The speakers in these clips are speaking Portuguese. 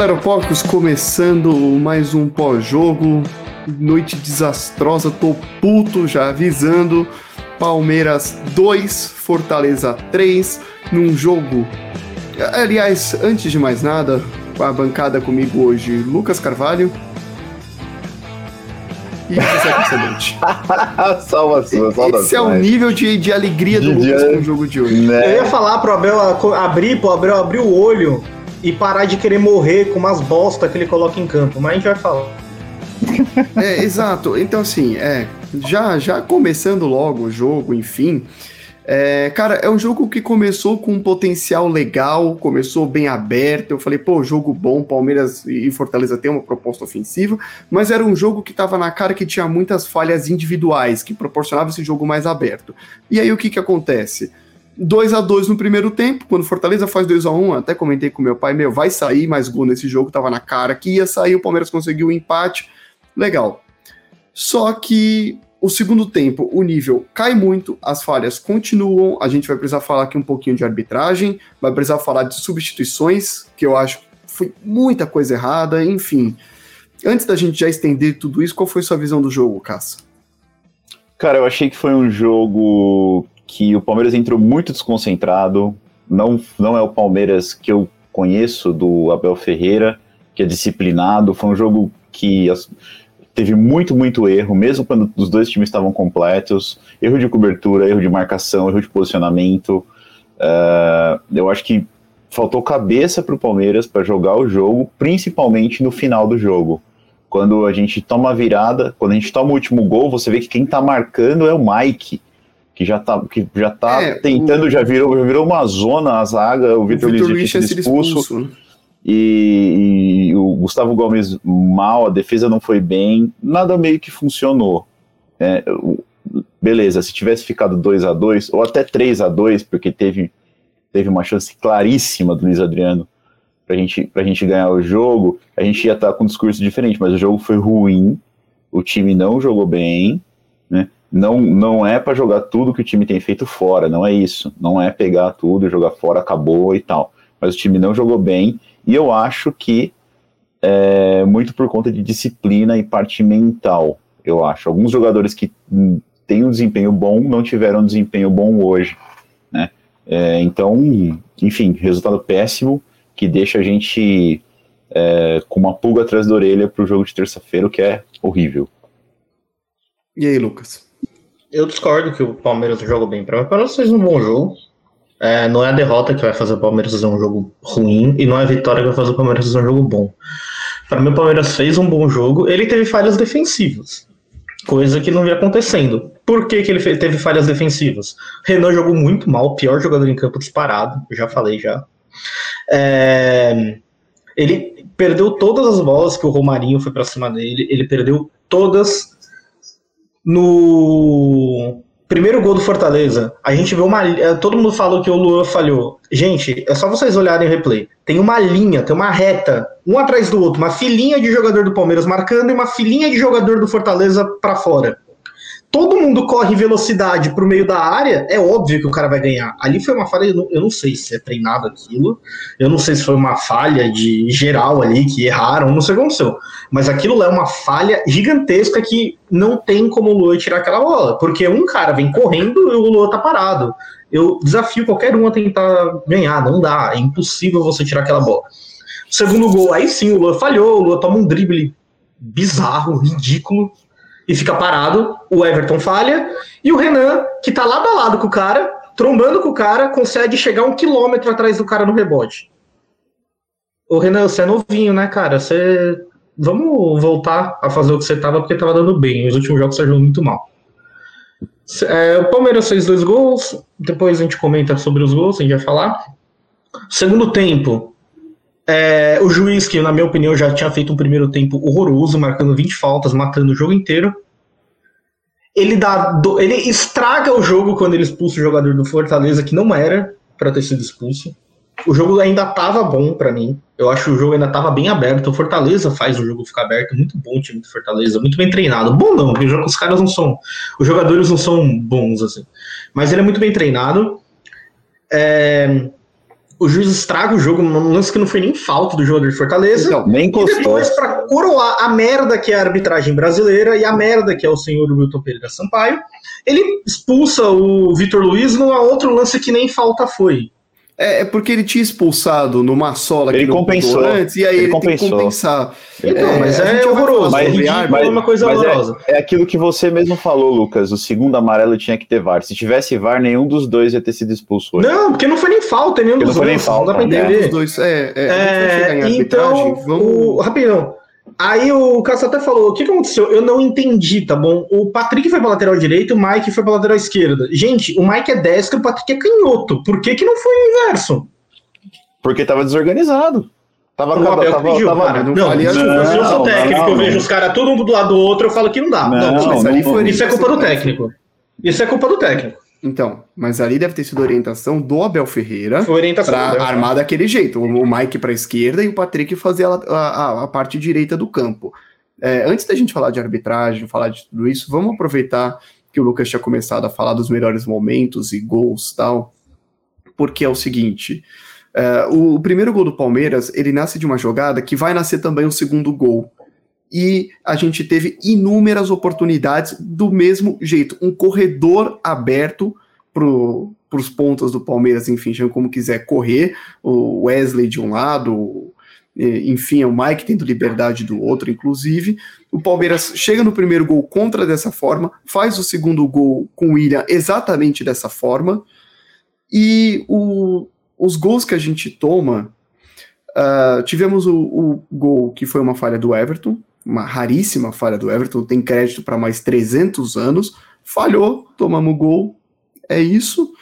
Fala Aeropóricos, começando mais um pós-jogo. Noite desastrosa, tô puto já avisando. Palmeiras 2, Fortaleza 3, num jogo. Aliás, antes de mais nada, a bancada comigo hoje, Lucas Carvalho. E. Salvação, salvação. Esse é o nível de, de alegria do De Lucas dia- com o jogo de hoje. Né? Eu ia falar pro Abel abrir, pro Abel abrir o olho e parar de querer morrer com umas bosta que ele coloca em campo, mas a gente vai falar. É, exato. Então, assim, é. Já, já começando logo o jogo, enfim. é, cara, é um jogo que começou com um potencial legal, começou bem aberto. Eu falei, pô, jogo bom, Palmeiras e Fortaleza tem uma proposta ofensiva, mas era um jogo que tava na cara que tinha muitas falhas individuais, que proporcionava esse jogo mais aberto. E aí o que que acontece? 2 a 2 no primeiro tempo, quando Fortaleza faz 2 a 1 até comentei com meu pai, meu, vai sair mais gol nesse jogo, tava na cara que ia sair, o Palmeiras conseguiu o empate, legal. Só que o segundo tempo, o nível cai muito, as falhas continuam, a gente vai precisar falar aqui um pouquinho de arbitragem, vai precisar falar de substituições, que eu acho que foi muita coisa errada, enfim. Antes da gente já estender tudo isso, qual foi sua visão do jogo, Caça? Cara, eu achei que foi um jogo que o Palmeiras entrou muito desconcentrado. Não, não é o Palmeiras que eu conheço do Abel Ferreira, que é disciplinado. Foi um jogo que teve muito, muito erro, mesmo quando os dois times estavam completos. Erro de cobertura, erro de marcação, erro de posicionamento. Ah, eu acho que faltou cabeça para o Palmeiras para jogar o jogo, principalmente no final do jogo. Quando a gente toma a virada, quando a gente toma o último gol, você vê que quem tá marcando é o Mike, que já tá, que já tá É, tentando, o- já virou, já virou uma zona a zaga, o Vitor Luiz tinha sido expulso, expulso. né? e, e o Gustavo Gomes mal, a defesa não foi bem, nada meio que funcionou. É, beleza, se tivesse ficado 2 a 2 ou até 3 a 2 porque teve, teve uma chance claríssima do Luiz Adriano pra gente, pra gente ganhar o jogo, a gente ia estar com um discurso diferente, mas o jogo foi ruim, o time não jogou bem, né? Não, não é para jogar tudo que o time tem feito fora, não é isso. Não é pegar tudo e jogar fora, acabou e tal. Mas o time não jogou bem, e eu acho que é muito por conta de disciplina e parte mental, eu acho. Alguns jogadores que hum, têm um desempenho bom não tiveram um desempenho bom hoje, né? É, então, enfim, resultado péssimo que deixa a gente é, com uma pulga atrás da orelha pro jogo de terça-feira, o que é horrível. E aí, Lucas? Eu discordo que o Palmeiras jogou bem. Para mim, o Palmeiras fez um bom jogo. É, não é a derrota que vai fazer o Palmeiras fazer um jogo ruim e não é a vitória que vai fazer o Palmeiras fazer um jogo bom. Para mim, o Palmeiras fez um bom jogo. Ele teve falhas defensivas, coisa que não vinha acontecendo. Por que, que ele teve falhas defensivas? Renan jogou muito mal, pior jogador em campo disparado, já falei já. É, ele perdeu todas as bolas que o Romarinho foi para cima dele, ele perdeu todas no primeiro gol do Fortaleza, a gente vê uma. eh, Todo mundo falou que o Luan falhou. Gente, é só vocês olharem o replay. Tem uma linha, tem uma reta, um atrás do outro, uma filinha de jogador do Palmeiras marcando e uma filinha de jogador do Fortaleza para fora. Todo mundo corre velocidade pro meio da área, é óbvio que o cara vai ganhar. Ali foi uma falha, eu não, eu não sei se é treinado aquilo, eu não sei se foi uma falha de geral ali que erraram, não sei o que aconteceu. Mas aquilo é uma falha gigantesca que não tem como o Luan tirar aquela bola. Porque um cara vem correndo e o Luan tá parado. Eu desafio qualquer um a tentar ganhar. Não dá. É impossível você tirar aquela bola. Segundo gol, aí sim o Luan falhou. O Luan toma um drible bizarro, ridículo. E fica parado. O Everton falha. E o Renan, que tá lado a lado com o cara, trombando com o cara, consegue chegar um quilômetro atrás do cara no rebote. Ô Renan, você é novinho, né, cara? Você vamos voltar a fazer o que você tava, porque tava dando bem. Nos últimos jogos você jogou muito mal. É, o Palmeiras fez dois gols, depois a gente comenta sobre os gols, a gente vai falar. Segundo tempo, é, o juiz, que na minha opinião já tinha feito um primeiro tempo horroroso, marcando 20 faltas, matando o jogo inteiro. Ele, dá, do- ele estraga o jogo quando ele expulsa o jogador do Fortaleza, que não era para ter sido expulso. O jogo ainda tava bom para mim. Eu acho que o jogo ainda tava bem aberto. O Fortaleza faz o jogo ficar aberto. Muito bom o time do Fortaleza. Muito bem treinado. Bom não, porque os caras não são. Os jogadores não são bons, assim. Mas ele é muito bem treinado. É, o juiz estraga o jogo num lance que não foi nem falta do jogador de Fortaleza. Então, nem e depois, para coroar a merda que é a arbitragem brasileira e a merda que é o senhor Wilton Pereira Sampaio, ele expulsa o Vitor Luiz num outro lance que nem falta foi. É, é porque ele tinha expulsado numa sola ele compensou antes, e aí ele, ele compensou. tem que compensar. Então, é, mas é horroroso. Mas, mas, uma coisa mas é- horrorosa. É, é, aquilo que você mesmo falou, Lucas. O segundo amarelo tinha que ter VAR. Se tivesse VAR, nenhum dos dois ia ter sido expulso. Hoje. Não, porque não foi nem falta, nenhum porque dos não dois. Não foi nem falta. Não dá pra entender. Dos dois. É, é, então, vamos... o, rapidão. Aí o Cássio até falou: o que, aconteceu? Eu não entendi, tá bom? O Patrick foi pra lateral direita, o Mike foi pra lateral esquerda. Gente, o Mike é destro, o Patrick é canhoto. Por que, que não foi o inverso? Porque tava desorganizado. Tava, o tava, tava, pediu, tava, cara. Não, não, ali, não, não, eu sou técnico, não, eu vejo os caras todo um do lado do outro, eu falo que não dá. Não, não, foi, isso é culpa do técnico. Isso é culpa do técnico. Então, mas ali deve ter sido orientação do Abel Ferreira pra armar daquele jeito. O Mike para a esquerda e o Patrick fazer a, a, a parte direita do campo. É, antes da gente falar de arbitragem, falar de tudo isso, vamos aproveitar que o Lucas tinha começado a falar dos melhores momentos e gols tal, porque é o seguinte. Uh, o, o, primeiro gol do Palmeiras, ele nasce de uma jogada que vai nascer também o segundo gol. E a gente teve inúmeras oportunidades do mesmo jeito. Um corredor aberto para os pontos do Palmeiras, enfim, como quiser correr. O Wesley de um lado, enfim, é o Mike tendo liberdade do outro, inclusive. O Palmeiras chega no primeiro gol contra dessa forma, faz o segundo gol com o William exatamente dessa forma. E o, os gols que a gente toma, uh, tivemos o, o, gol que foi uma falha do Everton, uma raríssima falha do Everton, tem crédito para mais 300 anos, falhou, tomamos o gol, é isso.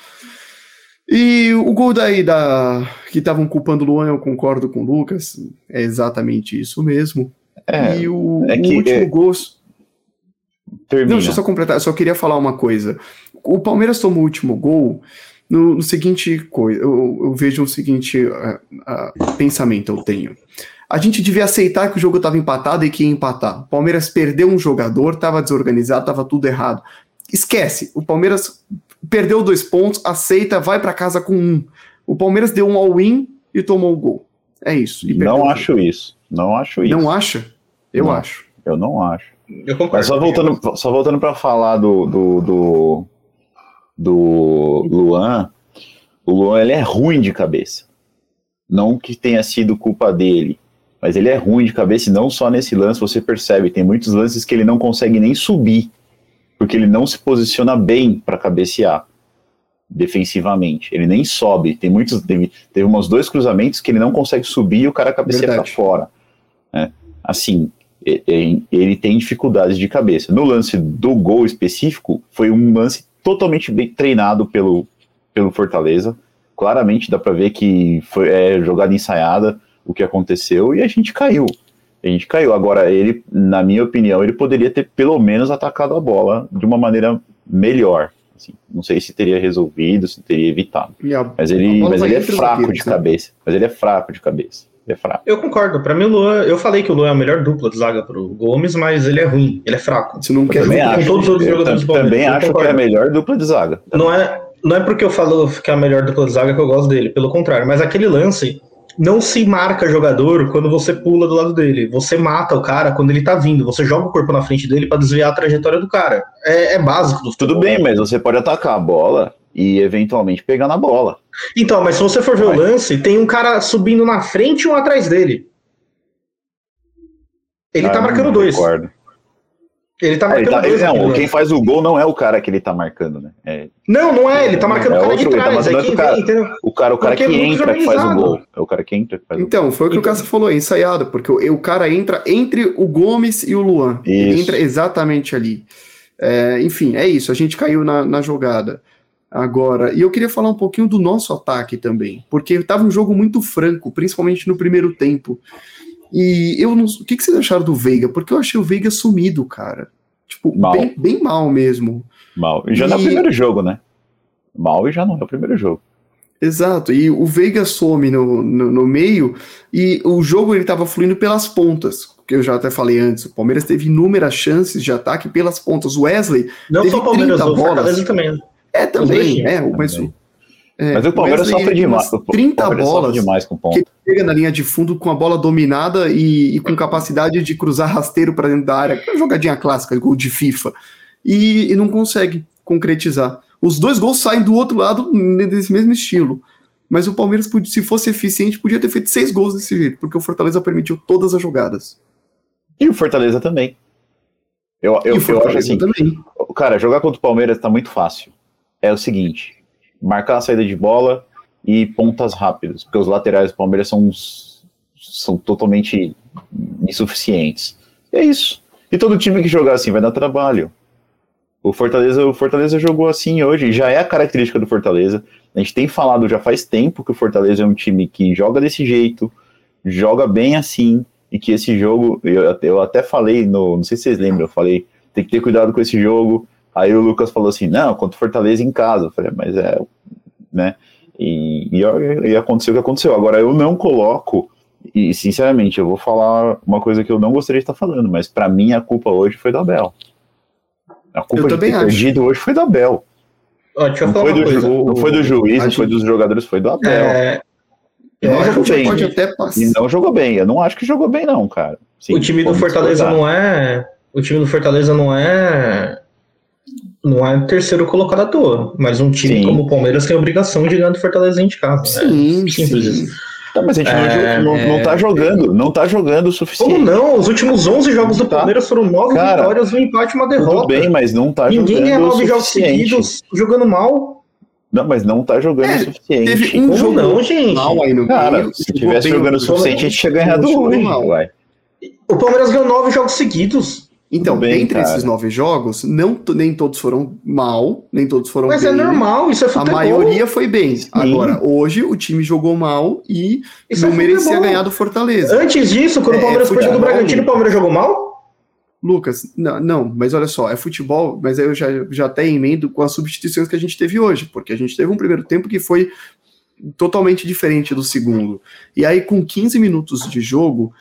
E o gol daí da que estavam culpando o Luan, eu concordo com o Lucas, é exatamente isso mesmo. É, e o, é que, o último é... gol. Termina. Não, deixa eu só completar, eu só queria falar uma coisa. O Palmeiras tomou o último gol no, no seguinte coisa, eu, eu, vejo o seguinte uh, uh, pensamento eu tenho. A gente devia aceitar que o jogo estava empatado e que ia empatar. O Palmeiras perdeu um jogador, estava desorganizado, estava tudo errado. Esquece. O Palmeiras perdeu dois pontos, aceita, vai para casa com um. O Palmeiras deu um all-in e tomou o gol. É isso. Não acho isso. Não acho isso. Não acha? Eu não, acho. Eu não acho. Eu concordo. Mas só voltando, só voltando para falar do, do, do do Luan, o Luan ele é ruim de cabeça. Não que tenha sido culpa dele, mas ele é ruim de cabeça e não só nesse lance você percebe, tem muitos lances que ele não consegue nem subir, porque ele não se posiciona bem para cabecear defensivamente. Ele nem sobe. Tem muitos, teve, teve uns dois cruzamentos que ele não consegue subir e o cara cabeceia para fora. Né? Assim, ele tem dificuldades de cabeça. No lance do gol específico, foi um lance totalmente bem treinado pelo, pelo Fortaleza. Claramente dá para ver que foi é, jogada ensaiada o que aconteceu e a gente caiu. A gente caiu. Agora, ele, na minha opinião, ele poderia ter pelo menos atacado a bola de uma maneira melhor. Assim, não sei se teria resolvido, se teria evitado. A, mas ele, mas ele é fraco de né? cabeça. Mas ele é fraco de cabeça é fraco. Eu concordo. Para mim, o Luan, eu falei que o Luan é a melhor dupla de zaga pro Gomes, mas ele é ruim, ele é fraco. Você não quer também acho, todos os jogadores eu também acho que é a melhor dupla de zaga. Não é, não é porque eu falo que é a melhor dupla de zaga que eu gosto dele, pelo contrário, mas aquele lance não se marca jogador quando você pula do lado dele. Você mata o cara quando ele tá vindo. Você joga o corpo na frente dele para desviar a trajetória do cara. É, é básico do futebol. Tudo bem, mas você pode atacar a bola e eventualmente pegar na bola. Então, mas se você for ver o lance, tem um cara subindo na frente e um atrás dele. Ele tá ah, tá marcando dois. Concordo. Ele tá marcando ah, ele tá. Não, quem faz o gol não é o cara que ele tá marcando, né? É, não, não é. Ele tá marcando é o cara outro, de tá trás. Tá é quem cara, vem, entendeu? O cara, o cara que é entra que faz o gol. É o cara que entra que faz então, o gol. Então, foi o que o Cássio falou, é ensaiado, porque o, o cara entra entre o Gomes e o Luan. Isso. Ele entra exatamente ali. É, enfim, é isso. A gente caiu na, na jogada agora. E eu queria falar um pouquinho do nosso ataque também, porque estava um jogo muito franco, principalmente no primeiro tempo. E eu não. O que, que vocês acharam do Veiga? Porque eu achei o Veiga sumido, cara. Tipo, mal. Bem, bem mal mesmo. Mal. E já e... não é o primeiro jogo, né? Mal e já não é o primeiro jogo. Exato, e o Veiga some no, no, no, meio e o jogo ele estava fluindo pelas pontas, que eu já até falei antes. O Palmeiras teve inúmeras chances de ataque pelas pontas. O Wesley não teve só o Palmeiras, 30 bolas. também. É, também, é, mas o, É, Mas o Palmeiras sofre demais. 30 bolas demais com ponto. que chega na linha de fundo com a bola dominada e, e com capacidade de cruzar rasteiro para dentro da área. Uma jogadinha clássica, gol de FIFA. E, e, não consegue concretizar. Os dois gols saem do outro lado desse mesmo estilo. Mas o Palmeiras, se fosse eficiente, podia ter feito seis gols desse jeito, porque o Fortaleza permitiu todas as jogadas. E o Fortaleza também. Eu, eu, eu acho assim. Também. Cara, jogar contra o Palmeiras tá muito fácil. É o seguinte: marcar a saída de bola e pontas rápidas, porque os laterais do Palmeiras são, são totalmente insuficientes. E é isso. E todo time que jogar assim vai dar trabalho. O Fortaleza, o Fortaleza jogou assim hoje, já é a característica do Fortaleza. A gente tem falado já faz tempo que o Fortaleza é um time que joga desse jeito, joga bem assim, e que esse jogo, eu, eu até falei, no, não sei se vocês lembram, eu falei, tem que ter cuidado com esse jogo, Aí o Lucas falou assim, não, contra o Fortaleza em casa. Eu falei, mas é, né? E, e, e aconteceu o que aconteceu. Agora, eu não coloco, e sinceramente, eu vou falar uma coisa que eu não gostaria de estar falando, mas para mim a culpa hoje foi do Abel. A culpa eu de ter acho. perdido hoje foi do Abel. Ó, deixa eu não, falar foi do, não foi do juiz, não foi dos jogadores, foi do Abel. É... E não jogou bem. Pode até passar. E não jogou bem. Eu não acho que jogou bem, não, cara. Sim, o time do Fortaleza não é. O time do Fortaleza não é não é terceiro colocado à toa, mas um time sim. como o Palmeiras tem a obrigação de ganhar do Fortaleza de casa. Sim, é simples sim. isso. Tá, mas a gente é, não, não, não tá jogando, não tá jogando o suficiente. Como não? Os últimos 11 jogos do tá. Palmeiras foram 9 Cara, vitórias, um empate e uma derrota. Tudo bem, mas não tá Ninguém jogando Ninguém é 9 jogos seguidos jogando mal. Não, mas não tá jogando é, o suficiente. Teve um jogo não, gente. Mal aí no Cara, se tivesse jogando o suficiente, a gente tinha ganhado hoje. O Palmeiras ganhou 9 jogos seguidos. Então, bem, entre cara. esses nove jogos, não, nem todos foram mal, nem todos foram Mas é bem. é normal, isso é futebol. A maioria foi bem. Sim. Agora, hoje o time jogou mal e isso não é merecia ganhar do Fortaleza. Antes disso, quando é, o Palmeiras perdeu do Bragantino, o Palmeiras jogou mal? Lucas, não, não, mas olha só, é futebol, mas aí eu já, já até emendo com as substituições que a gente teve hoje, porque a gente teve um primeiro tempo que foi totalmente diferente do segundo. E aí, com 15 minutos de jogo,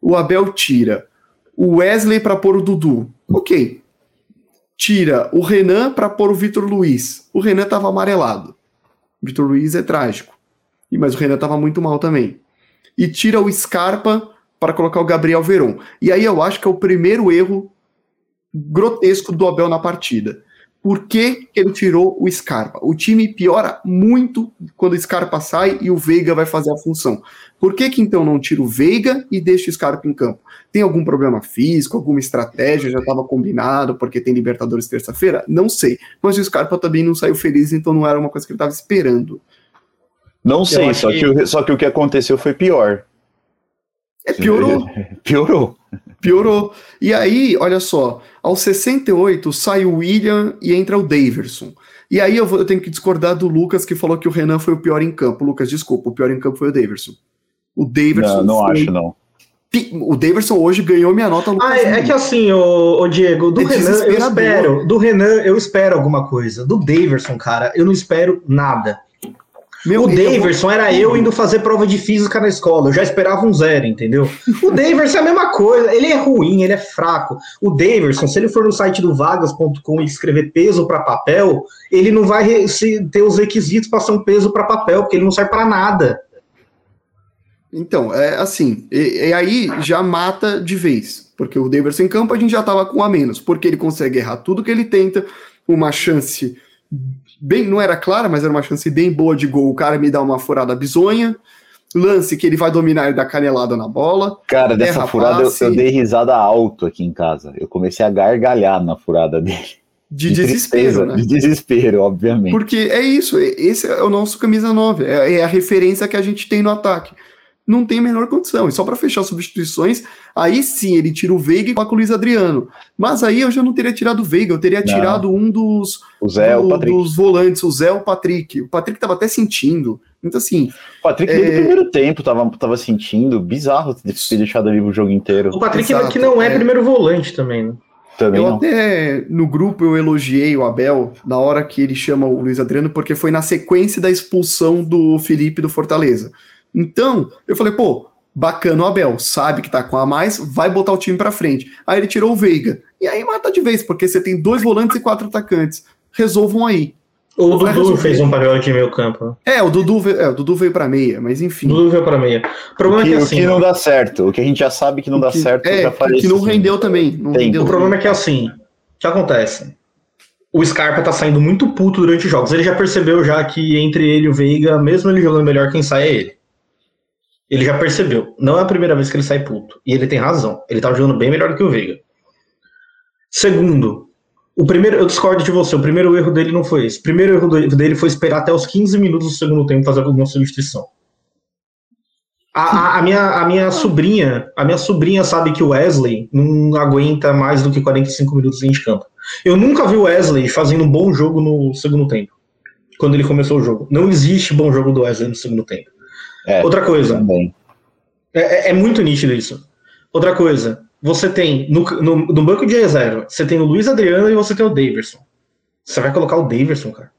o Abel tira o Wesley para pôr o Dudu. Ok. Tira o Renan para pôr o Vitor Luiz. O Renan estava amarelado. Vitor Luiz é trágico. Mas o Renan estava muito mal também. E tira o Scarpa para colocar o Gabriel Veron. E aí eu acho que é o primeiro erro grotesco do Abel na partida. Por que, ele tirou o Scarpa? O time piora muito quando o Scarpa sai e o Veiga vai fazer a função. Por que, que então não tira o Veiga e deixa o Scarpa em campo? Tem algum problema físico, alguma estratégia? Já estava combinado porque tem Libertadores terça-feira? Não sei. Mas o Scarpa também não saiu feliz, então não era uma coisa que ele estava esperando. Não sei, só que... que, só que o que aconteceu foi pior. É, piorou. piorou. Piorou. E aí, olha só, aos 68 sai o William e entra o Daverson. E aí eu, vou, eu, tenho que discordar do Lucas que falou que o Renan foi o pior em campo. Lucas, desculpa, o pior em campo foi o Daverson. O Daverson. Não, não foi... acho, não. O Daverson hoje ganhou minha nota. Ah, é, é que assim, o, o Diego, do é Renan eu espero. Do Renan eu espero alguma coisa. Do Daverson, cara, eu não espero nada. Meu o Daverson era eu indo fazer prova de física na escola. Eu já esperava um zero, entendeu? O Daverson é a mesma coisa. Ele é ruim, ele é fraco. O Daverson, se ele for no site do vagas.com e escrever peso para papel, ele não vai ter os requisitos para ser um peso para papel, porque ele não serve para nada. Então, é assim, e, e, aí já mata de vez, porque o Daverson em campo a gente já tava com a menos, porque ele consegue errar tudo que ele tenta, uma chance bem, não era clara, mas era uma chance bem boa de gol. O cara me dá uma furada bizonha. Lance que ele vai dominar e dar canelada na bola. Cara, dessa furada eu, eu, dei risada alto aqui em casa. Eu comecei a gargalhar na furada dele. De, de desespero, tristeza, né? De desespero, obviamente. Porque é isso, esse é o nosso camisa 9, é, é a referência que a gente tem no ataque não tem a menor condição. E só para fechar as substituições, aí sim ele tira o Veiga e coloca o Luiz Adriano. Mas aí eu já não teria tirado o Veiga, eu teria não. tirado um dos, o Zé, do, o dos volantes, o Zé o Patrick. O Patrick tava até sentindo. Então, assim. O Patrick, é... desde o primeiro tempo, tava, tava sentindo. Bizarro ter deixado ali o jogo inteiro. O Patrick, Exato, que não é, é, primeiro volante também, né? Também eu não. até no grupo eu elogiei o Abel na hora que ele chama o Luiz Adriano, porque foi na sequência da expulsão do Felipe do Fortaleza. Então, eu falei, pô, bacana o Abel, sabe que tá com a mais, vai botar o time para frente. Aí ele tirou o Veiga. E aí mata de vez, porque você tem dois volantes e quatro atacantes. Resolvam aí. O Dudu fez um papel de meio campo. É, o Dudu, veio, é, o Dudu veio pra meia, mas enfim. O Dudu veio pra meia. O problema o que, é que assim. O que não dá certo, o que a gente já sabe que não dá que, certo, é, já falei. que não rendeu também. Não rendeu o problema é que assim, o que acontece? O Scarpa tá saindo muito puto durante os jogos. Ele já percebeu já que entre ele e o Veiga, mesmo ele jogando melhor, quem sai é ele. Ele já percebeu. Não é a primeira vez que ele sai puto. E ele tem razão. Ele tava jogando bem melhor que o Veiga. Segundo, o primeiro, eu discordo de você, o primeiro erro dele não foi esse. O primeiro erro dele foi esperar até os 15 minutos do segundo tempo fazer alguma substituição. A, a, a, minha, a minha sobrinha, a minha sobrinha sabe que o Wesley não aguenta mais do que 45 minutos em campo. Eu nunca vi o Wesley fazendo um bom jogo no segundo tempo. Quando ele começou o jogo. Não existe bom jogo do Wesley no segundo tempo. É, Outra coisa. É, é, é muito nítido isso. Outra coisa você tem no, no, no, banco de reserva, você tem o Luiz Adriano e você tem o Daverson. Você vai colocar o Daverson, cara?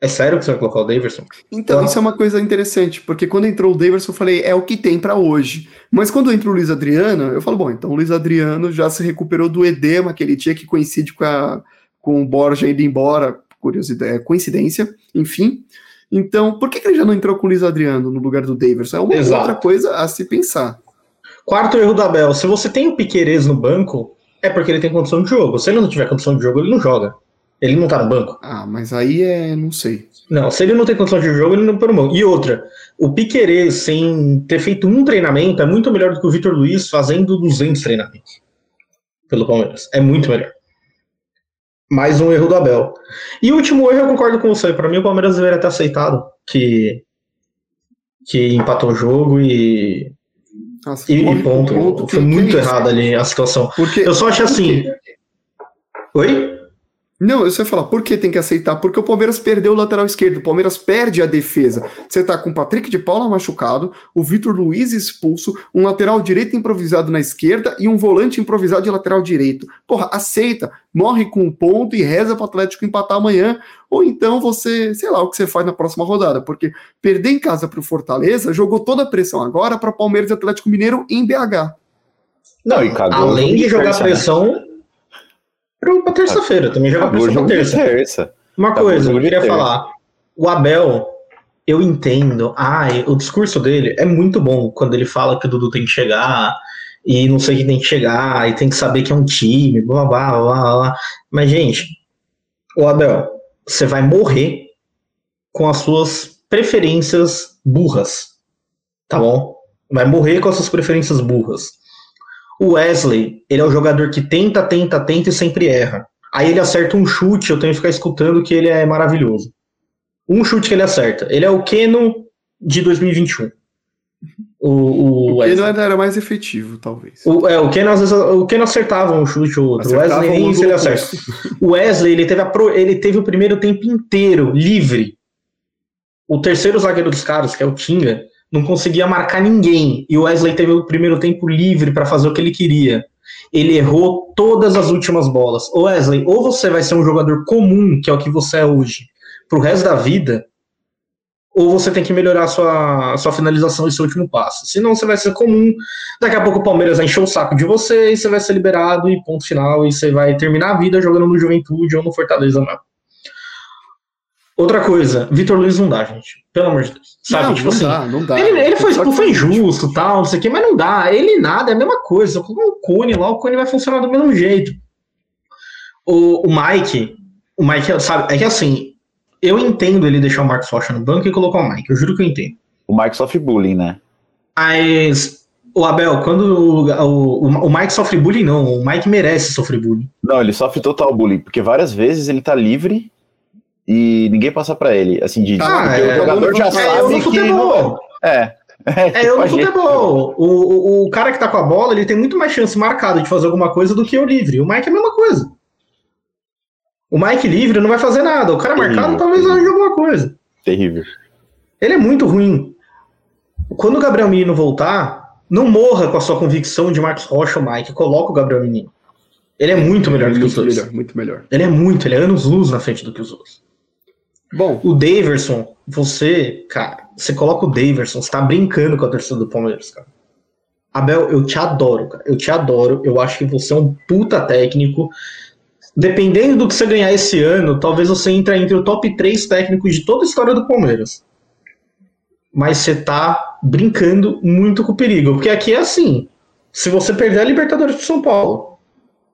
É sério que você vai colocar o Daverson? Então, isso é uma coisa interessante, porque quando entrou o Daverson, eu falei, é o que tem para hoje. Mas quando entra o Luiz Adriano, eu falo, bom, então o Luiz Adriano já se recuperou do edema que ele tinha, que coincide com, a, com o Borja indo embora, curiosidade, é, coincidência, enfim. Então, por que, que ele já não entrou com o Luiz Adriano no lugar do Daverson? É uma Exato. outra coisa a se pensar. Quarto erro do Abel: se você tem o Piquerez no banco, é porque ele tem condição de jogo. Se ele não tiver condição de jogo, ele não joga. Ele não tá no banco. Ah, mas aí é. não sei. Não, se ele não tem condição de jogo, ele não tá no banco. E outra, o Piquerez, sem ter feito um treinamento, é muito melhor do que o Vitor Luiz fazendo 200 treinamentos. Pelo Palmeiras. É muito melhor. Mais um erro do Abel. E o último erro, eu concordo com você. Para mim, o Palmeiras deveria ter aceitado que, que empatou o jogo e nossa, e, ponto. ponto. ponto foi muito errado ali a situação. Porque, eu só acho assim. Oi? Não, eu só ia falar, por que tem que aceitar? Porque o Palmeiras perdeu o lateral esquerdo, o Palmeiras perde a defesa. Você tá com o Patrick de Paula machucado, o Vitor Luiz expulso, um lateral direito improvisado na esquerda e um volante improvisado de lateral direito. Porra, aceita, morre com um ponto e reza pro Atlético empatar amanhã, ou então você, sei lá, o que você faz na próxima rodada, porque perder em casa pro Fortaleza jogou toda a pressão agora para Palmeiras e Atlético Mineiro em BH. Não, e cagou Além de jogar pressão, pra terça-feira. Também joga pra terça. terça. Uma Acabou coisa, eu queria falar. O Abel, eu entendo. Ah, o discurso dele é muito bom quando ele fala que o Dudu tem que chegar e não sei quem tem que chegar e tem que saber que é um time, blá blá blá blá. blá. Mas, gente, o Abel, você vai morrer com as suas preferências burras. Tá bom? Vai morrer com as suas preferências burras. O Wesley, ele é o jogador que tenta, tenta, tenta e sempre erra. Aí ele acerta um chute, eu tenho que ficar escutando que ele é maravilhoso. Um chute que ele acerta. Ele é o Keno de 2021. O, o, Keno era mais efetivo, talvez. O, é, o Keno, às vezes, o Keno acertava um chute ou outro. Acertava o Wesley nem isso ele acerta. O Wesley, ele teve, a pro, ele teve o primeiro tempo inteiro livre. O terceiro zagueiro dos caras, que é o Tinga, não conseguia marcar ninguém. E o Wesley teve o primeiro tempo livre para fazer o que ele queria. Ele errou todas as últimas bolas. O Wesley, ou você vai ser um jogador comum, que é o que você é hoje, pro resto da vida, ou você tem que melhorar a sua, a sua finalização e seu último passo. Senão você vai ser comum. Daqui a pouco o Palmeiras vai encher o saco de você e você vai ser liberado e ponto final. E você vai terminar a vida jogando no Juventude ou no Fortaleza não. Outra coisa, Vitor Luiz não dá, gente. Pelo amor de Deus. Sabe? Não, tipo não assim. Dá, não dá. Ele, ele foi, tipo, foi injusto tal, não sei o quê, mas não dá. Ele nada, é a mesma coisa. Com o Cone lá, o Cone vai funcionar do mesmo jeito. O, o Mike, o Mike, sabe, é que assim, eu entendo ele deixar o Marcos Rocha no banco e colocar o Mike. Eu juro que eu entendo. O Mike sofre bullying, né? Mas o Abel, quando o, o, o, Mike sofre bullying, não. O Mike merece sofrer bullying. Não, ele sofre total bullying, porque várias vezes ele tá livre e ninguém passa para ele. Assim, de ah, é, o jogador já é, sabe que. Não... É. É, é eu no futebol. O, o, o, cara que tá com a bola, ele tem muito mais chance marcada de fazer alguma coisa do que o livre. O Mike é a mesma coisa. O Mike livre não vai fazer nada. O cara terrível, marcado talvez arranje alguma coisa. Terrível. Ele é muito ruim. Quando o Gabriel Menino voltar, não morra com a sua convicção de Marcos Rocha ou Mike. Coloca o Gabriel Menino. Ele é muito melhor do que os dois. Melhor, muito melhor. Ele é muito, ele é anos luz na frente do que os outros. Bom, o Daverson, você, cara, você coloca o Daverson, você tá brincando com a torcida do Palmeiras, cara. Abel, eu te adoro, cara. Eu te adoro. Eu acho que você é um puta técnico. dependendo do que você ganhar esse ano, talvez você entre entre o top 3 técnicos de toda a história do Palmeiras. Mas você tá brincando muito com o perigo. Porque aqui é assim: se você perder a Libertadores pro São Paulo,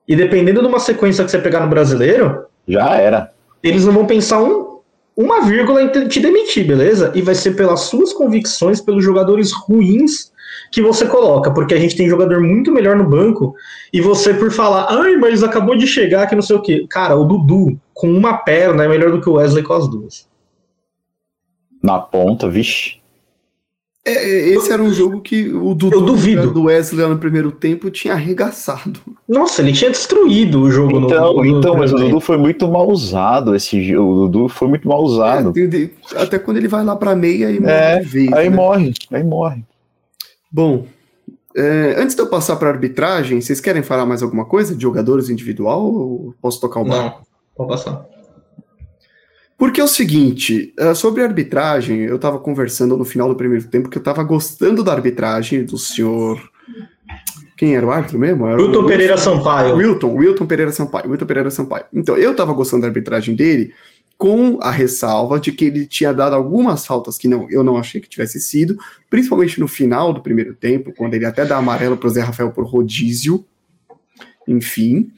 e dependendo de uma sequência que você pegar no brasileiro, Já era. eles não vão pensar um, uma vírgula em te- demitir, beleza? E vai ser pelas suas convicções, pelos jogadores ruins que você coloca, porque a gente tem jogador muito melhor no banco, e você por falar, ai, mas acabou de chegar que não sei o quê. Cara, o Dudu com uma perna é melhor do que o Wesley com as duas. Na ponta, vixe. É, é, esse era um jogo que o Dudu Eu duvido. do Wesley lá no primeiro tempo tinha arregaçado. Nossa, ele tinha destruído o jogo no- Então, no, no então mas o Dudu foi muito mal usado esse jogo. O Dudu foi muito mal usado. É, até quando ele vai lá pra meia e morre É, de vez. Aí né? morre, aí morre. Bom, é, antes de eu passar pra arbitragem, vocês querem falar mais alguma coisa de jogadores individual ou posso tocar o barco? Não, pode passar. Porque é o seguinte, eh, sobre a arbitragem, eu tava conversando no final do primeiro tempo que eu tava gostando da arbitragem do senhor. Quem era o árbitro mesmo? Era o- Wilton Pereira Sampaio. Wilton, Wilton Pereira Sampaio, Wilton Pereira Sampaio. Então, eu tava gostando da arbitragem dele com a ressalva de que ele tinha dado algumas faltas que não, eu não achei que tivesse sido, principalmente no final do primeiro tempo, quando ele até dá amarelo pro Zé Rafael por rodízio, enfim.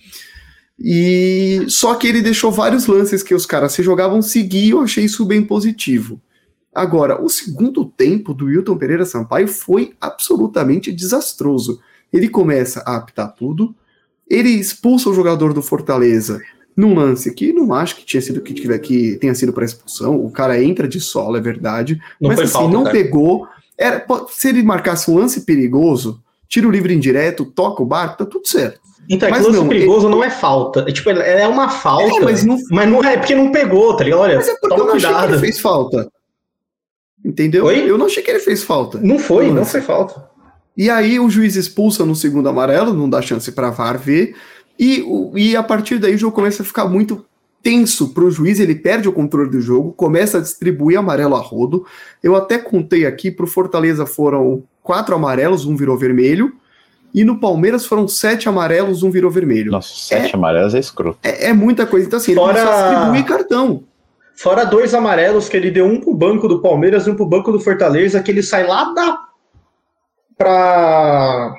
E só que ele deixou vários lances que os caras se jogavam seguir, eu achei isso bem positivo. Agora, o segundo tempo do Wilton Pereira Sampaio foi absolutamente desastroso. Ele começa a apitar tudo, ele expulsa o jogador do Fortaleza num lance que não acho que tinha sido que, tiver- que tenha sido para expulsão. O cara entra de solo, é verdade, Não mas assim, falta, não cara. pegou. Era, se ele marcasse um lance perigoso, tira o livre indireto, toca o barco, tá tudo certo. Então, é que Mas lance não, perigoso não é falta. É, tipo, é uma falta, É, mas não- mas não é porque não pegou, tá ligado? Olha, Mas é porque eu não achei que cuidado. ele fez falta. Entendeu? Oi? Eu não achei que ele fez falta. Não foi, não lance. foi falta. E aí o juiz expulsa no segundo amarelo, não dá chance para VAR ver. E, e a partir daí o jogo começa a ficar muito tenso para o juiz, ele perde o controle do jogo, começa a distribuir amarelo a rodo. Eu até contei aqui, para o Fortaleza foram quatro amarelos, um virou vermelho. E no Palmeiras foram sete amarelos, um virou vermelho. Nossa, sete amarelos é escroto. É, é muita coisa. Então, assim, ele Fora- começou a distribuir cartão. Fora dois amarelos que ele deu um pro banco do Palmeiras e um pro banco do Fortaleza, que ele sai lá da. pra.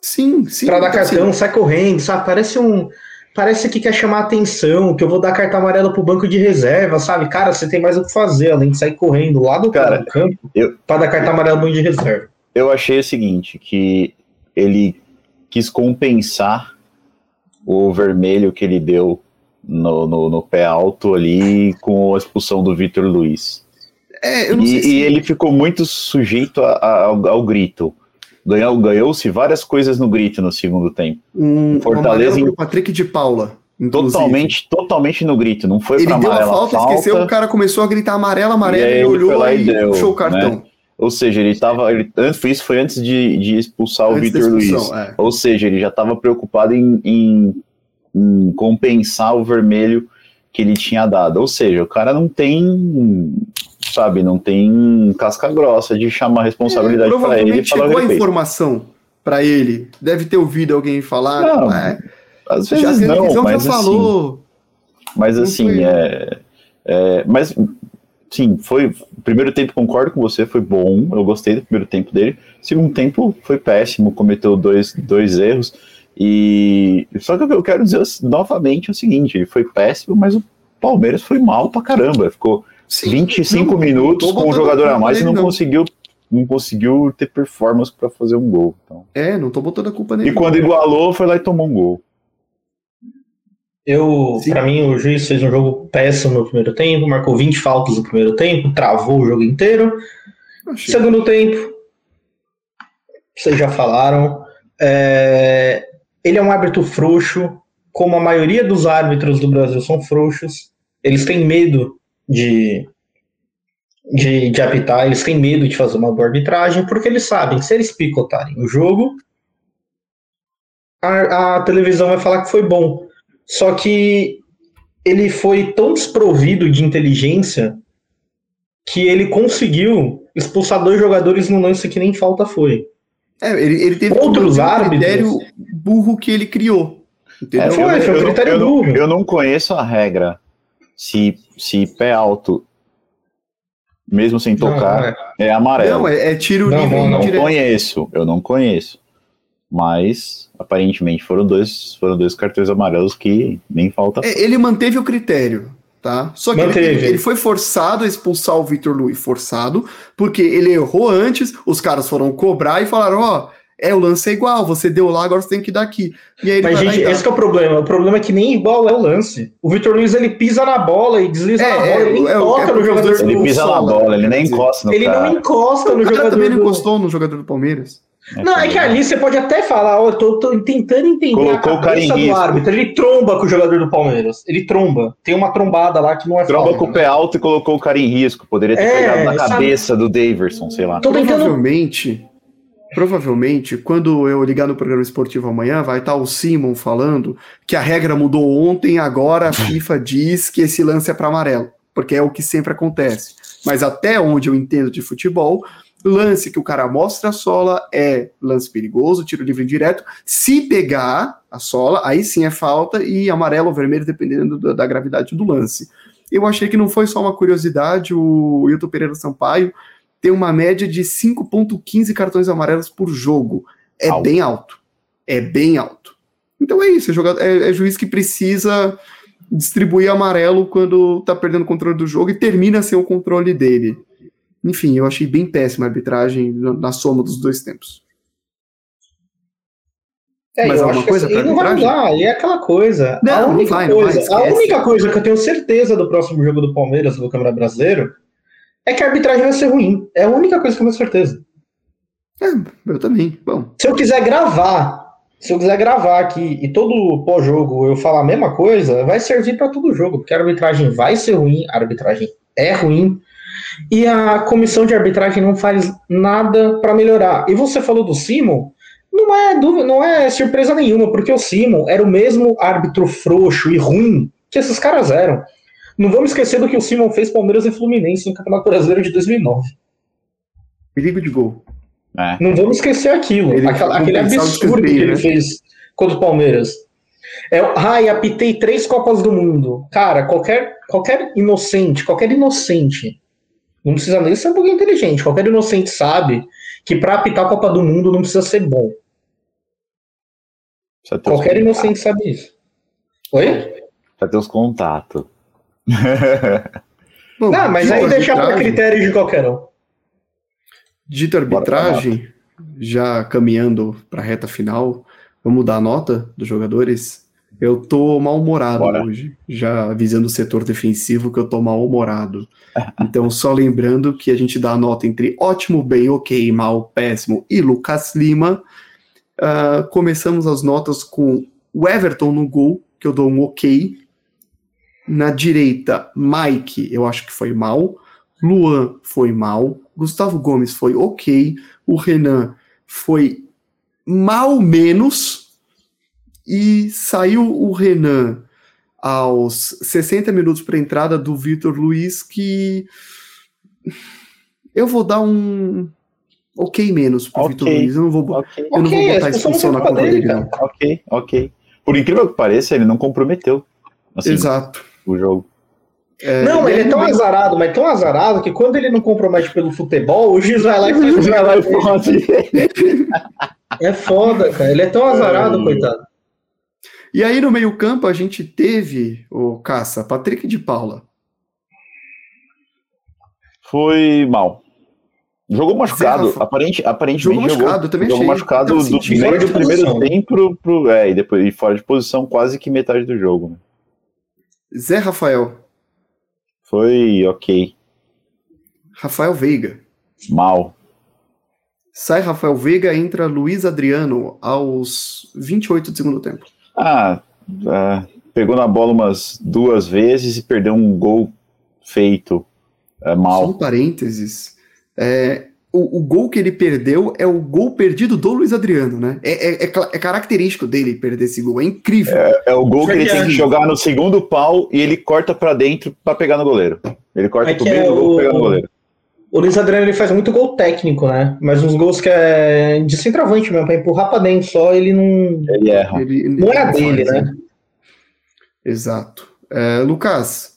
Sim, sim. pra dar então, assim, cartão, sai correndo, sabe? Parece um. Parece que quer chamar atenção, que eu vou dar cartão amarelo pro banco de reserva, sabe? Cara, você tem mais o que fazer, além de sair correndo lá do, Cara, campo eu- pra dar cartão amarelo pro banco de reserva. Eu achei o seguinte, que ele quis compensar o vermelho que ele deu no, no, no pé alto ali com a expulsão do Vitor Luiz. É, eu não E, sei e se... ele ficou muito sujeito a- a- ao, ao grito. Ganhou- Ganhou-se várias coisas no grito no segundo tempo. Um, Fortaleza pro Patrick de Paula. inclusive. Totalmente, totalmente no grito. Não foi Ele pra deu a amarela falta, esqueceu, o cara começou a gritar amarelo, amarelo, E ele ele olhou e e, deu, puxou o cartão. Ou seja, ele estava. Isso foi antes de, de expulsar o Antes da Vitor Luiz. é. Ou seja, ele já estava preocupado em, em- em compensar o vermelho que ele tinha dado. Ou seja, o cara não tem, sabe, não tem casca grossa de chamar a responsabilidade para ele o chegou a informação pra ele. Deve ter ouvido alguém falar. Não, é, Às já vezes a não, mas já assim, falou. mas assim, é, é, mas sim, foi o primeiro tempo concordo com você, foi bom, eu gostei do primeiro tempo dele. Segundo tempo foi péssimo, cometeu dois, dois erros e só que eu quero dizer novamente o seguinte, ele foi péssimo, mas o Palmeiras foi mal pra caramba, ficou Sim, 25 não, minutos com o botando jogador a mais e nele, não conseguiu não conseguiu ter performance pra fazer um gol. Então. É, não tô botando a culpa nele. E quando igualou, foi lá e tomou um gol. Eu, pra mim, o juiz fez um jogo péssimo no primeiro tempo, marcou 20 faltas no primeiro tempo, travou o jogo inteiro. Achei. Segundo tempo, vocês já falaram, é, ele é um árbitro frouxo, como a maioria dos árbitros do Brasil são frouxos. Eles têm medo de, de, de apitar, eles têm medo de fazer uma boa arbitragem, porque eles sabem que se eles picotarem o jogo, a, a televisão vai falar que foi bom. Só que ele foi tão desprovido de inteligência que ele conseguiu expulsar dois jogadores num lance que nem falta foi. É, ele, ele teve Outros árbitros- critério burro que ele criou. É, foi, eu, foi um critério eu, eu, eu não conheço a regra se, se pé alto, mesmo sem tocar, não, é. é. amarelo. Não, é, é tiro não, livre. Eu não direto. conheço, eu não conheço. Mas aparentemente foram dois, foram dois cartões amarelos que nem falta. É, ele manteve o critério tá? Só que ele, ele, foi forçado a expulsar o Vitor Luiz, forçado, porque ele errou antes, os caras foram cobrar e falaram, ó, oh, é, o lance é igual, você deu lá, agora você tem que dar aqui. E aí Mas, gente, esse é o problema. O problema é que nem igual é o lance. O Vitor Luiz, ele pisa na bola e desliza é, na bola, é, ele nem é, toca é no jogador Ele pisa na bola, ele nem encosta no Ele cara. não encosta no jogador. Ele também não encostou no jogador do Palmeiras. É não, é que ali você pode até falar, ó, eu tô, tô tentando entender Colocou a cabeça do árbitro. Ele tromba com o jogador do Palmeiras. Ele tromba. Tem uma trombada lá que não é Tromba falta, com né? o pé alto e colocou o cara em risco. Poderia ter é, pegado na cabeça sabe? do Daverson, sei lá. Tô provavelmente, provavelmente, quando eu ligar no programa esportivo amanhã, vai estar o Simon falando que a regra mudou ontem, agora a FIFA diz que esse lance é para amarelo. Porque é o que sempre acontece. Mas até onde eu entendo de futebol, Lance que o cara mostra a sola é lance perigoso, tiro livre direto. Se pegar a sola, aí sim é falta e amarelo ou vermelho, dependendo da, da gravidade do lance. Eu achei que não foi só uma curiosidade, o Hilton Pereira Sampaio tem uma média de 5,15 cartões amarelos por jogo. É alto. bem alto. É bem alto. Então é isso, é, jogador, é, é juiz que precisa distribuir amarelo quando tá perdendo o controle do jogo e termina sem o controle dele. Enfim, eu achei bem péssima a arbitragem na soma dos dois tempos. É, Mas alguma coisa assim, não vai mudar, e é aquela coisa. Não, a única, vai, coisa, vai, a única coisa que eu tenho certeza do próximo jogo do Palmeiras do Câmara Brasileiro é que a arbitragem vai ser ruim. É a única coisa que eu tenho certeza. É, eu também. Bom. Se eu quiser gravar, se eu quiser gravar aqui e todo pós-jogo eu falar a mesma coisa, vai servir para todo jogo, porque a arbitragem vai ser ruim, a arbitragem é ruim e a comissão de arbitragem não faz nada para melhorar. E você falou do Simon, não é dúvida, não é surpresa nenhuma, porque o Simon era o mesmo árbitro frouxo e ruim que esses caras eram. Não vamos esquecer do que o Simon fez Palmeiras e Fluminense no Campeonato Brasileiro de 2009. Perigo de gol. É. Não vamos esquecer aquilo, ele aquela, aquele absurdo que ele né? fez contra o Palmeiras. É, ai, apitei três Copas do Mundo. Cara, qualquer, qualquer inocente, qualquer inocente não precisa nem ser um pouquinho inteligente. Qualquer inocente sabe que para apitar a Copa do Mundo não precisa ser bom. Qualquer inocente sabe isso. Oi? Já tem os contatos. não, mas aí deixar para critério de qualquer um. Dita arbitragem, já caminhando para a reta final, vamos dar a nota dos jogadores. Eu tô mal-humorado hoje, já avisando o setor defensivo que eu tô mal-humorado. então, só lembrando que a gente dá a nota entre ótimo, bem, ok, mal, péssimo e Lucas Lima. Uh, começamos as notas com o Everton no gol, que eu dou um ok. Na direita, Mike, eu acho que foi mal. Luan foi mal. Gustavo Gomes foi ok. O Renan foi mal menos e saiu o Renan aos 60 minutos para entrada do Vitor Luiz, que eu vou dar um ok menos pro okay. Vitor Luiz. Eu não vou, okay. eu não okay, vou botar expulsão na conta dele, não. Ok, ok. Por incrível que pareça, ele não comprometeu. Assim, Exato. O jogo. É, não, ele é tão azarado, mas tão azarado que quando ele não compromete pelo futebol, o juiz vai lá e faz o vai lá É foda, cara. Ele é tão azarado, é... coitado. E aí no meio-campo a gente teve o caça, Patrick de Paula. Foi mal. Jogou machucado. Aparente, aparentemente jogou machucado, jogou, também jogou achei. machucado do, do primeiro tempo pro, é, e depois e fora de posição quase que metade do jogo. Né? Zé Rafael. Foi ok. Rafael Veiga. Mal. Sai Rafael Veiga, entra Luiz Adriano aos 28 do segundo tempo. Ah, ah, pegou na bola umas duas vezes e perdeu um gol feito é, mal. Só um parênteses. É, o, o, gol que ele perdeu é o gol perdido do Luiz Adriano, né? É, é, é, é característico dele perder esse gol, é incrível. É, é o gol que ele tem que jogar no segundo pau e ele corta para dentro para pegar no goleiro. Ele corta pro meio do gol pra pegar no goleiro. O Luiz Adriano ele faz muito gol técnico, né? Mas uns gols que é de centroavante mesmo, pra empurrar pra dentro só, ele não. Ele erra. Ele, Não é dele, faz, né? Exato. É, Lucas,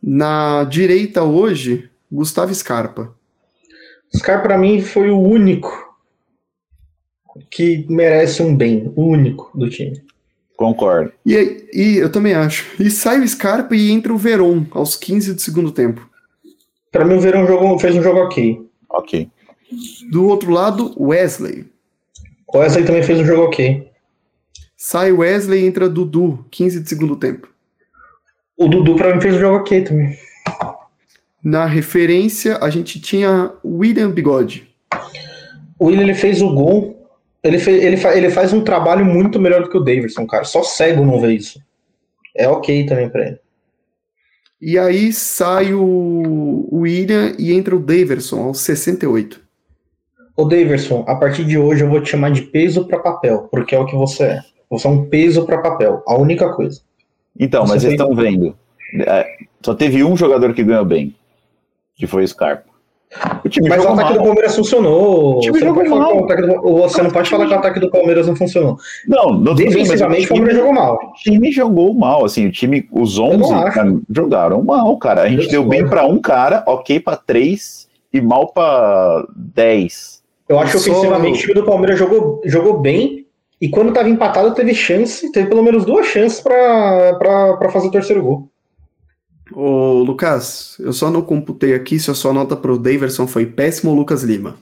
na direita hoje, Gustavo Scarpa. Scar pra mim foi o único que merece um bem, o único do time. Concordo. E, e eu também acho. E sai o Scarpa e entra o Veron aos 15 do segundo tempo. Pra mim o Verão jogou, fez um jogo ok. Ok. Do outro lado, Wesley. O Wesley também fez um jogo ok. Sai Wesley e entra Dudu, 15 de segundo tempo. O Dudu pra mim fez um jogo ok também. Na referência, a gente tinha William Bigode. O Willian ele fez o gol. Ele, fe- ele, fa- ele faz um trabalho muito melhor do que o Davidson, cara. Só cego não vê isso. É ok também pra ele. E aí sai o William e entra o Daverson aos 68. Ô Davidson, a partir de hoje eu vou te chamar de peso pra papel, porque é o que você é. Você é um peso pra papel. A única coisa. Então, Você mas vocês estão vendo. é, só teve um jogador que ganhou bem. Que foi o Scarpa. O time Mas o ataque do mal. Palmeiras funcionou. O time Você não, jogou mal. que o ataque do, você não pode falar que o ataque do Palmeiras não funcionou. Não, não Defensivamente, o Palmeiras jogou mal. O time jogou mal, assim, o time, os 11 não acho. cara, jogaram mal, cara. A gente Eu deu bem pra um cara, ok pra três e mal pra 10. Eu acho que ofensivamente o time do Palmeiras jogou, jogou bem. E quando tava empatado, teve chance, teve pelo menos duas chances pra fazer o terceiro gol. Ô, Lucas, eu só não computei aqui se a sua nota pro Daverson foi péssimo ou Lucas Lima.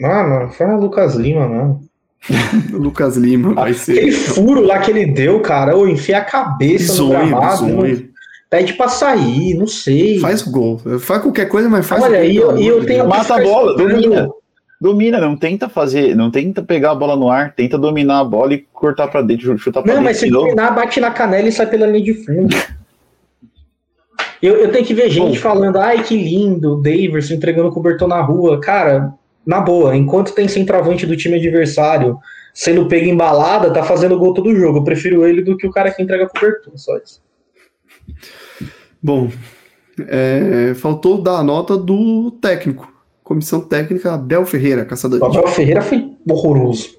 Mano, foi o Lucas Lima, mano. Lucas Lima vai Aquele ser furo lá que ele deu, cara, ou enfia a cabeça no bizonho, gramado, bizonho. pede pra sair, não sei. Faz gol. Faz qualquer coisa, mas faz Olha, gol. pelo eu, e eu tenho Mata a bola, domina. Domina, não tenta fazer, não tenta pegar a bola no ar, tenta dominar a bola e cortar pra dentro, chutar pra Não, dentro mas se dominar, bate na canela e sai pela linha de fundo. Eu, eu tenho que ver gente falando, ai que lindo, Daverson entregando cobertor na rua. Cara, na boa, enquanto tem centroavante do time adversário sendo pego em balada, tá fazendo gol todo jogo. Eu prefiro ele do que o cara que entrega cobertor, só isso. Bom, é, faltou dar a nota do técnico. Comissão técnica Abel Ferreira, caçador O de Abel Ferreira foi horroroso.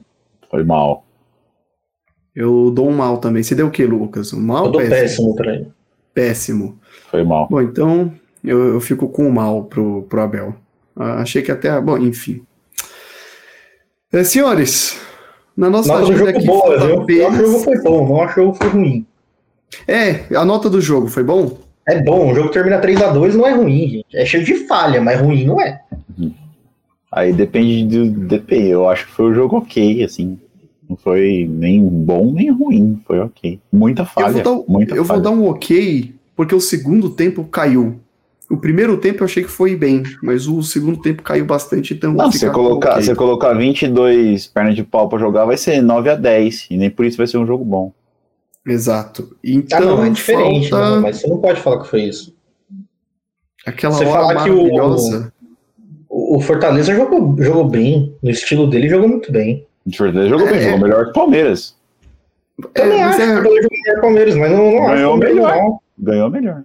Foi mal. Eu dou um mal também. Você deu o que, Lucas? Um mal Eu dou péssimo? péssimo pra ele. Péssimo. Foi mal. Bom, então eu, eu fico com o mal pro, pro Abel. Ah, achei que até. Bom, enfim. É, senhores, na nossa Nota agenda jogo aqui. boa, viu? Eu acho que o jogo foi bom, não acho que o jogo foi ruim. É, a nota do jogo foi bom? É bom, o jogo termina 3x2, não é ruim, gente. É cheio de falha, mas ruim não é. Aí depende do DP. Eu acho que foi um jogo ok, assim. Não foi nem bom nem ruim. Foi ok. Muita falha. eu vou, dar, muita eu vou falha. dar um ok, porque o segundo tempo caiu. O primeiro tempo eu achei que foi bem, mas o segundo tempo caiu bastante, então eu Não, se você colocar, você colocar 22 pernas de pau pra jogar, vai ser 9 a 10. E nem por isso vai ser um jogo bom. Exato. Ah, Então, não, é diferente, falta né? mas você não pode falar que foi isso. aquela Você hora falar que o-. O o Fortaleza jogou, jogou bem, no estilo dele jogou muito bem. O Fortaleza jogou bem, É. jogou melhor que o Palmeiras. Também É, mas acho é- que o Fortaleza jogou melhor que o Palmeiras, mas não, não acho melhor. não. Ganhou melhor.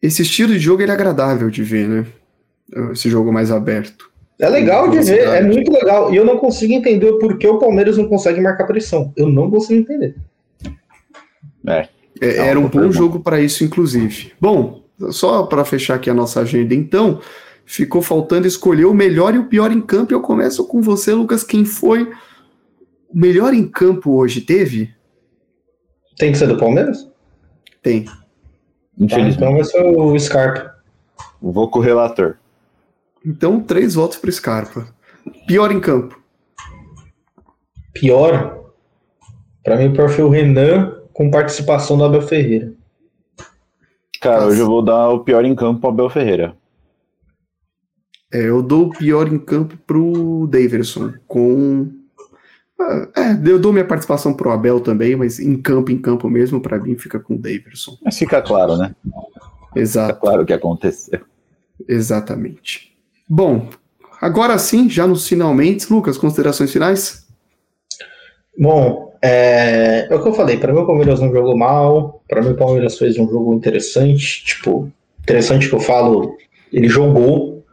esse estilo de jogo ele é agradável de ver, né? Esse jogo mais aberto. É legal de ver, é muito legal. E eu não consigo entender por que o Palmeiras não consegue marcar pressão. Eu não consigo entender. É. É, era um bom jogo para isso, inclusive. Bom, só para fechar aqui a nossa agenda, então, ficou faltando escolher o melhor e o pior em campo. Eu começo com você, Lucas. Quem foi o melhor em campo hoje? Teve? Tem que ser do Palmeiras? Tem. Tá, Infelizmente. então vai ser o Scarpa. Vou com o relator. Então, três votos para Scarpa. Pior em campo. Pior, pra mim, o pior foi o Renan com participação do Abel Ferreira. Cara, Nossa. hoje eu vou dar o pior em campo pro Abel Ferreira. É, eu dou o pior em campo pro Daverson, com. Ah, É, eu dou minha participação pro Abel também, mas em campo, em campo mesmo, para mim fica com o Daverson. Mas fica claro, né? Fica Exato. claro o que aconteceu. Exatamente. Bom, agora sim, já nos finalmente, Lucas, considerações finais? Bom, é, é o que eu falei, pra mim o Palmeiras não jogou mal, pra mim o Palmeiras fez um jogo interessante, tipo, interessante que eu falo, ele jogou,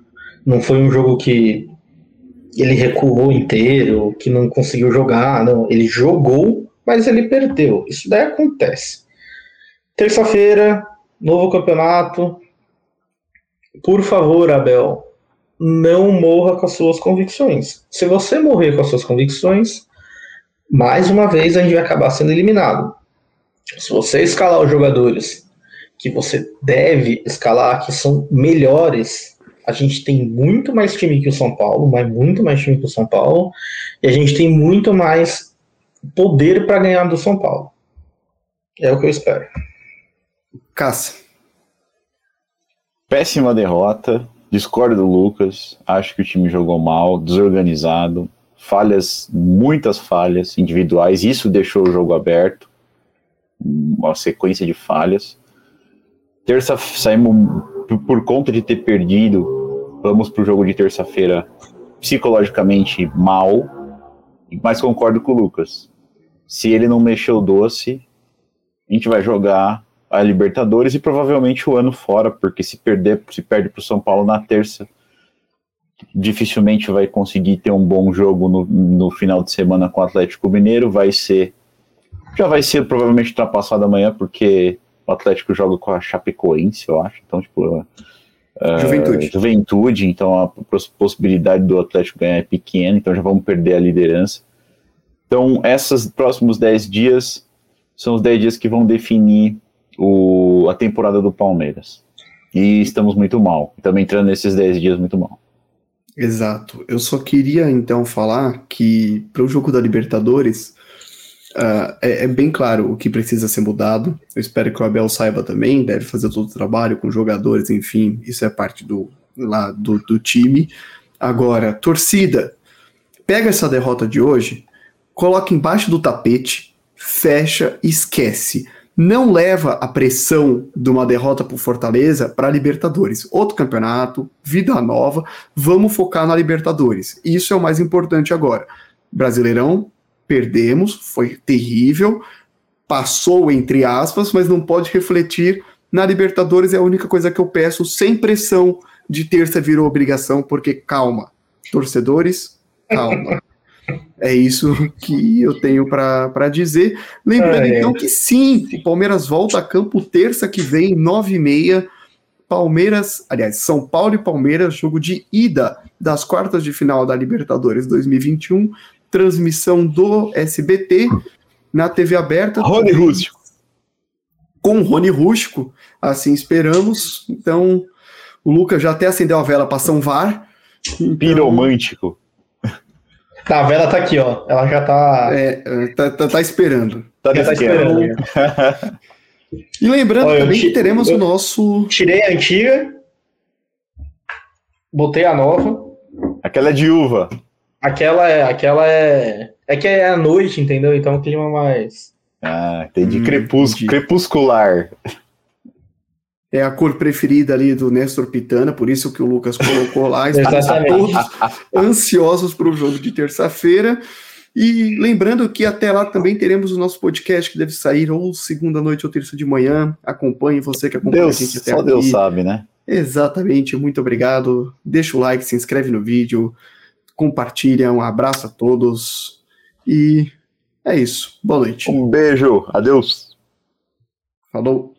Não foi um jogo que ele recuou inteiro, que não conseguiu jogar, não. Ele jogou, mas ele perdeu. Isso daí acontece. Terça-feira, novo campeonato. Por favor, Abel, não morra com as suas convicções. Se você morrer com as suas convicções, mais uma vez a gente vai acabar sendo eliminado. Se você escalar os jogadores que você deve escalar, que são melhores, a gente tem muito mais time que o São Paulo, mas muito mais time que o São Paulo, e a gente tem muito mais poder para ganhar do São Paulo. É o que eu espero. Cássio. Péssima derrota. Discordo do Lucas. Acho que o time jogou mal, desorganizado, falhas, muitas falhas individuais. Isso deixou o jogo aberto. Uma sequência de falhas. Terça saímos por conta de ter perdido. Vamos para o jogo de terça-feira psicologicamente mal. Mas concordo com o Lucas. Se ele não mexeu o doce, a gente vai jogar a Libertadores e provavelmente o ano fora, porque se perder, se perde para o São Paulo na terça, dificilmente vai conseguir ter um bom jogo no, no final de semana com o Atlético Mineiro. Vai ser. Já vai ser provavelmente ultrapassado amanhã, porque o Atlético joga com a Chapecoense, eu acho. Então, tipo. Uh, Juventude. Juventude, então a possibilidade do Atlético ganhar é pequena, então já vamos perder a liderança. Então, esses próximos 10 dias são os 10 dias que vão definir o, a temporada do Palmeiras. E estamos muito mal. Estamos entrando nesses 10 dias muito mal. Exato. Eu só queria então falar que para o jogo da Libertadores uh, é, é, bem claro o que precisa ser mudado. Eu espero que o Abel saiba também, deve fazer todo o trabalho com jogadores, enfim, isso é parte do, lá, do, do time. Agora, torcida, pega essa derrota de hoje, coloca embaixo do tapete, fecha, esquece não leva a pressão de uma derrota por Fortaleza para Libertadores. Outro campeonato, vida nova, vamos focar na Libertadores. Isso é o mais importante agora. Brasileirão, perdemos, foi terrível, passou entre aspas, mas não pode refletir na Libertadores. É a única coisa que eu peço, sem pressão de terça virou obrigação, porque calma, torcedores, calma. É isso que eu tenho para dizer. Lembrando então que sim, o Palmeiras volta a campo terça que vem, nove e meia. Palmeiras, aliás, São Paulo e Palmeiras, jogo de ida das quartas de final da Libertadores 2021, transmissão do SBT na TV aberta. Rony Rústico. Com Rony Rústico, assim esperamos. Então, o Lucas já até acendeu a vela para São VAR. Então, Piromântico. Tá, a vela tá aqui, ó. Ela já tá. É, tá, tá, tá esperando. Tá, tá esperando. e lembrando Olha, também que teremos o nosso. Tirei a antiga, botei a nova. Aquela é de uva. Aquela é. Aquela é. É que é à noite, entendeu? Então o clima mais. Ah, entendi. Hum, Crepús... Crepuscular é a cor preferida ali do Nestor Pitana, por isso que o Lucas colocou lá. Estamos todos ansiosos para o jogo de terça-feira. E lembrando que até lá também teremos o nosso podcast que deve sair ou segunda noite ou terça de manhã. Acompanhe você que acompanha Deus, a gente até só aqui. Deus sabe, né? Exatamente, muito obrigado. Deixa o like, se inscreve no vídeo, compartilha. Um abraço a todos e é isso. Boa noite. Um beijo, adeus. Falou.